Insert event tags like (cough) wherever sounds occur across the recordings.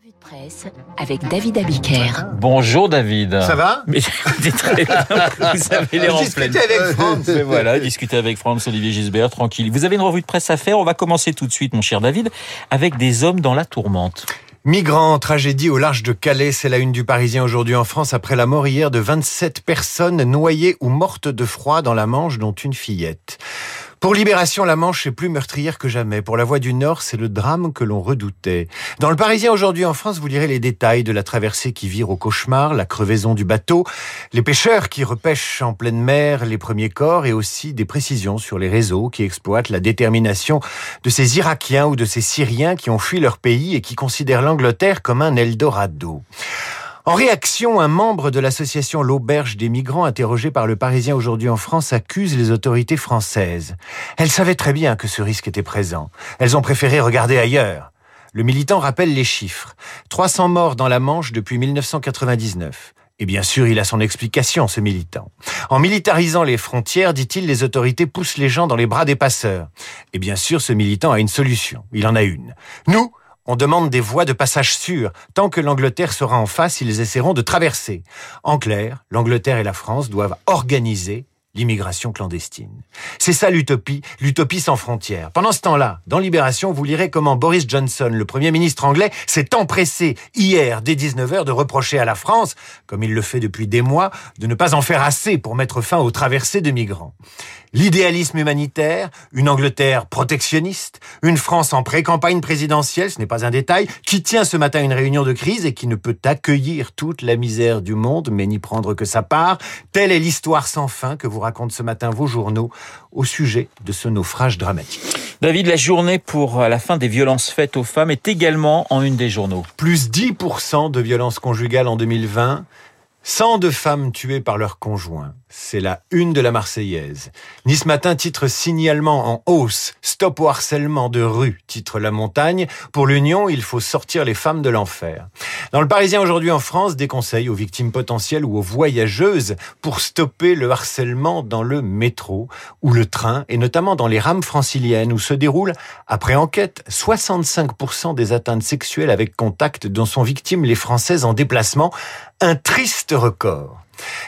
Revue de presse avec David Abiker. Bonjour David. Ça va? Mais écoutez, très bien. (laughs) Vous avez pleine. Discuter avec France. Mais voilà, discuter avec Franz Olivier Gisbert, tranquille. Vous avez une revue de presse à faire. On va commencer tout de suite, mon cher David, avec des hommes dans la tourmente. Migrants, tragédie au large de Calais, c'est la une du Parisien aujourd'hui en France après la mort hier de 27 personnes noyées ou mortes de froid dans la Manche, dont une fillette. Pour Libération, la Manche est plus meurtrière que jamais. Pour la Voix du Nord, c'est le drame que l'on redoutait. Dans le Parisien aujourd'hui en France, vous lirez les détails de la traversée qui vire au cauchemar, la crevaison du bateau, les pêcheurs qui repêchent en pleine mer les premiers corps et aussi des précisions sur les réseaux qui exploitent la détermination de ces Irakiens ou de ces Syriens qui ont fui leur pays et qui considèrent l'Angleterre comme un Eldorado. En réaction, un membre de l'association L'Auberge des migrants, interrogé par le Parisien aujourd'hui en France, accuse les autorités françaises. Elles savaient très bien que ce risque était présent. Elles ont préféré regarder ailleurs. Le militant rappelle les chiffres. 300 morts dans la Manche depuis 1999. Et bien sûr, il a son explication, ce militant. En militarisant les frontières, dit-il, les autorités poussent les gens dans les bras des passeurs. Et bien sûr, ce militant a une solution. Il en a une. Nous, on demande des voies de passage sûres. Tant que l'Angleterre sera en face, ils essaieront de traverser. En clair, l'Angleterre et la France doivent organiser l'immigration clandestine. C'est ça l'utopie, l'utopie sans frontières. Pendant ce temps-là, dans Libération, vous lirez comment Boris Johnson, le Premier ministre anglais, s'est empressé hier, dès 19h, de reprocher à la France, comme il le fait depuis des mois, de ne pas en faire assez pour mettre fin aux traversées de migrants. L'idéalisme humanitaire, une Angleterre protectionniste, une France en pré-campagne présidentielle, ce n'est pas un détail, qui tient ce matin une réunion de crise et qui ne peut accueillir toute la misère du monde, mais n'y prendre que sa part. Telle est l'histoire sans fin que vous racontent ce matin vos journaux au sujet de ce naufrage dramatique. David, la journée pour la fin des violences faites aux femmes est également en une des journaux. Plus 10% de violences conjugales en 2020. 102 femmes tuées par leur conjoint. C'est la une de la Marseillaise. Nice Matin titre signalement en hausse. Stop au harcèlement de rue, titre La Montagne. Pour l'Union, il faut sortir les femmes de l'enfer. Dans le Parisien aujourd'hui en France, des conseils aux victimes potentielles ou aux voyageuses pour stopper le harcèlement dans le métro ou le train et notamment dans les rames franciliennes où se déroulent, après enquête, 65% des atteintes sexuelles avec contact dont sont victimes les Françaises en déplacement. Un triste record.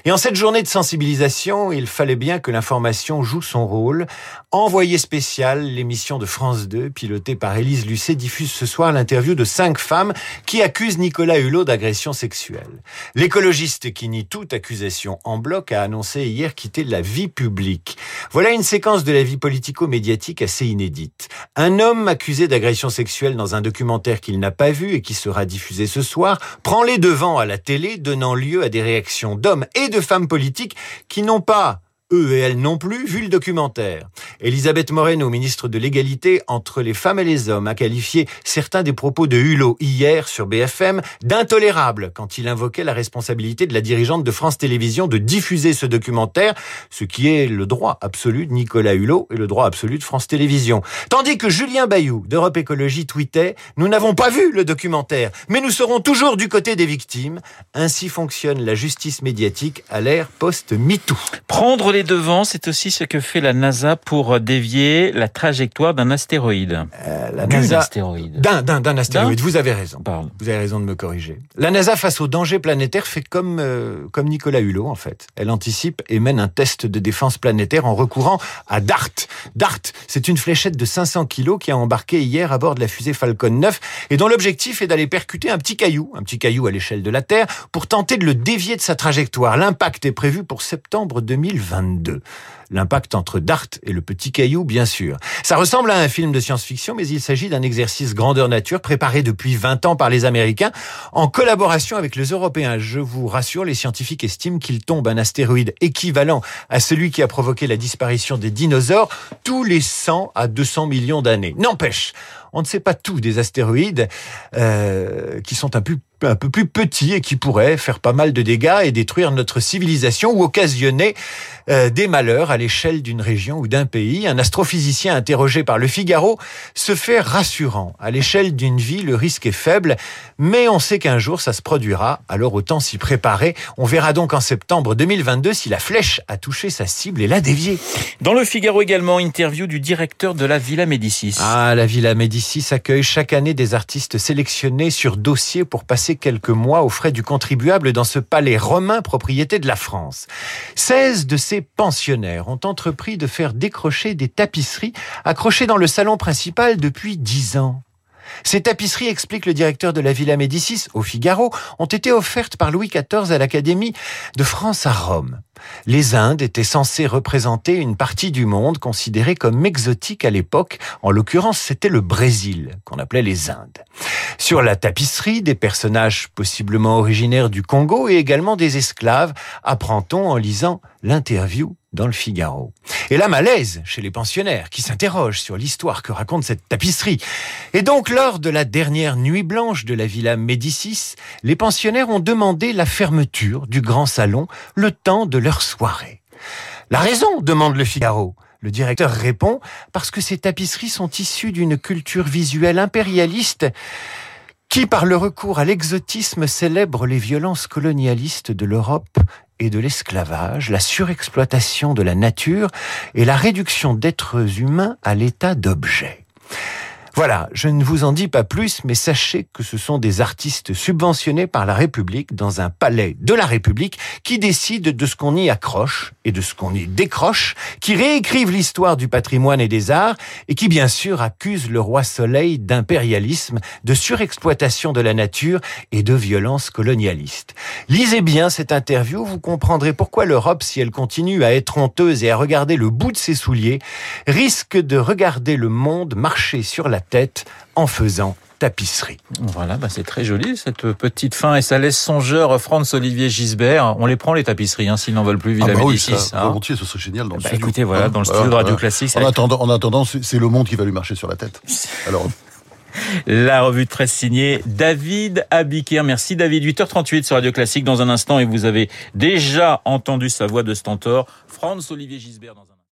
Et en cette journée de sensibilisation, il fallait bien que l'information joue son rôle. Envoyé spécial, l'émission de France 2, pilotée par Élise Lucet, diffuse ce soir l'interview de cinq femmes qui accusent Nicolas Hulot d'agression sexuelle. L'écologiste qui nie toute accusation en bloc a annoncé hier quitter la vie publique. Voilà une séquence de la vie politico-médiatique assez inédite. Un homme accusé d'agression sexuelle dans un documentaire qu'il n'a pas vu et qui sera diffusé ce soir prend les devants à la télé, donnant lieu à des réactions d'hommes et de femmes politiques qui n'ont pas eux et elles non plus, vu le documentaire. Elisabeth Moreno, ministre de l'égalité entre les femmes et les hommes, a qualifié certains des propos de Hulot hier sur BFM d'intolérables quand il invoquait la responsabilité de la dirigeante de France Télévisions de diffuser ce documentaire, ce qui est le droit absolu de Nicolas Hulot et le droit absolu de France Télévisions. Tandis que Julien Bayou d'Europe Écologie tweetait « Nous n'avons pas vu le documentaire, mais nous serons toujours du côté des victimes. Ainsi fonctionne la justice médiatique à l'ère post-MeToo. » Prendre les devants, c'est aussi ce que fait la NASA pour dévier la trajectoire d'un astéroïde. Euh, la D'un NASA... astéroïde. D'un, d'un, d'un astéroïde. Vous avez raison. Pardon. Vous avez raison de me corriger. La NASA, face au danger planétaire, fait comme, euh, comme Nicolas Hulot, en fait. Elle anticipe et mène un test de défense planétaire en recourant à DART. DART, c'est une fléchette de 500 kilos qui a embarqué hier à bord de la fusée Falcon 9 et dont l'objectif est d'aller percuter un petit caillou, un petit caillou à l'échelle de la Terre, pour tenter de le dévier de sa trajectoire. L'impact est prévu pour septembre 2022. L'impact entre Dart et le petit caillou, bien sûr. Ça ressemble à un film de science-fiction, mais il s'agit d'un exercice grandeur nature préparé depuis 20 ans par les Américains en collaboration avec les Européens. Je vous rassure, les scientifiques estiment qu'il tombe un astéroïde équivalent à celui qui a provoqué la disparition des dinosaures tous les 100 à 200 millions d'années. N'empêche, on ne sait pas tout des astéroïdes euh, qui sont un peu, un peu plus petits et qui pourraient faire pas mal de dégâts et détruire notre civilisation ou occasionner euh, des malheurs à l'échelle d'une région ou d'un pays. Un astrophysicien interrogé par Le Figaro se fait rassurant. À l'échelle d'une vie, le risque est faible, mais on sait qu'un jour ça se produira, alors autant s'y préparer. On verra donc en septembre 2022 si la flèche a touché sa cible et l'a déviée. Dans le Figaro également, interview du directeur de la Villa Médicis. Ah, la Villa Médicis Médicis accueille chaque année des artistes sélectionnés sur dossier pour passer quelques mois aux frais du contribuable dans ce palais romain propriété de la France. 16 de ces pensionnaires ont entrepris de faire décrocher des tapisseries accrochées dans le salon principal depuis 10 ans. Ces tapisseries, explique le directeur de la Villa Médicis au Figaro, ont été offertes par Louis XIV à l'Académie de France à Rome. Les Indes étaient censées représenter une partie du monde considérée comme exotique à l'époque. En l'occurrence, c'était le Brésil, qu'on appelait les Indes. Sur la tapisserie, des personnages possiblement originaires du Congo et également des esclaves, apprend-on en lisant l'interview dans le Figaro. Et là, malaise chez les pensionnaires qui s'interrogent sur l'histoire que raconte cette tapisserie. Et donc, lors de la dernière nuit blanche de la Villa Médicis, les pensionnaires ont demandé la fermeture du grand salon le temps de leur La raison demande le Figaro. Le directeur répond parce que ces tapisseries sont issues d'une culture visuelle impérialiste qui, par le recours à l'exotisme, célèbre les violences colonialistes de l'Europe et de l'esclavage, la surexploitation de la nature et la réduction d'êtres humains à l'état d'objets. Voilà, je ne vous en dis pas plus, mais sachez que ce sont des artistes subventionnés par la République dans un palais de la République qui décident de ce qu'on y accroche et de ce qu'on y décroche, qui réécrivent l'histoire du patrimoine et des arts et qui bien sûr accusent le roi Soleil d'impérialisme, de surexploitation de la nature et de violence colonialiste. Lisez bien cette interview, vous comprendrez pourquoi l'Europe, si elle continue à être honteuse et à regarder le bout de ses souliers, risque de regarder le monde marcher sur la tête en faisant tapisserie. Voilà, bah c'est très joli cette petite fin et ça laisse songeur Franz Olivier Gisbert. On les prend les tapisseries hein, s'ils n'en veulent plus, Villa ah bah oui, ça, hein. volontiers, ce serait génial dans le Bah, studio. écoutez, voilà, dans le studio de Radio Classique, En attendant, en attendant, c'est le monde qui va lui marcher sur la tête. (laughs) Alors, La revue de presse signée David Abiker. Merci David. 8h38 sur Radio Classique dans un instant et vous avez déjà entendu sa voix de stentor. Franz Olivier Gisbert dans un instant.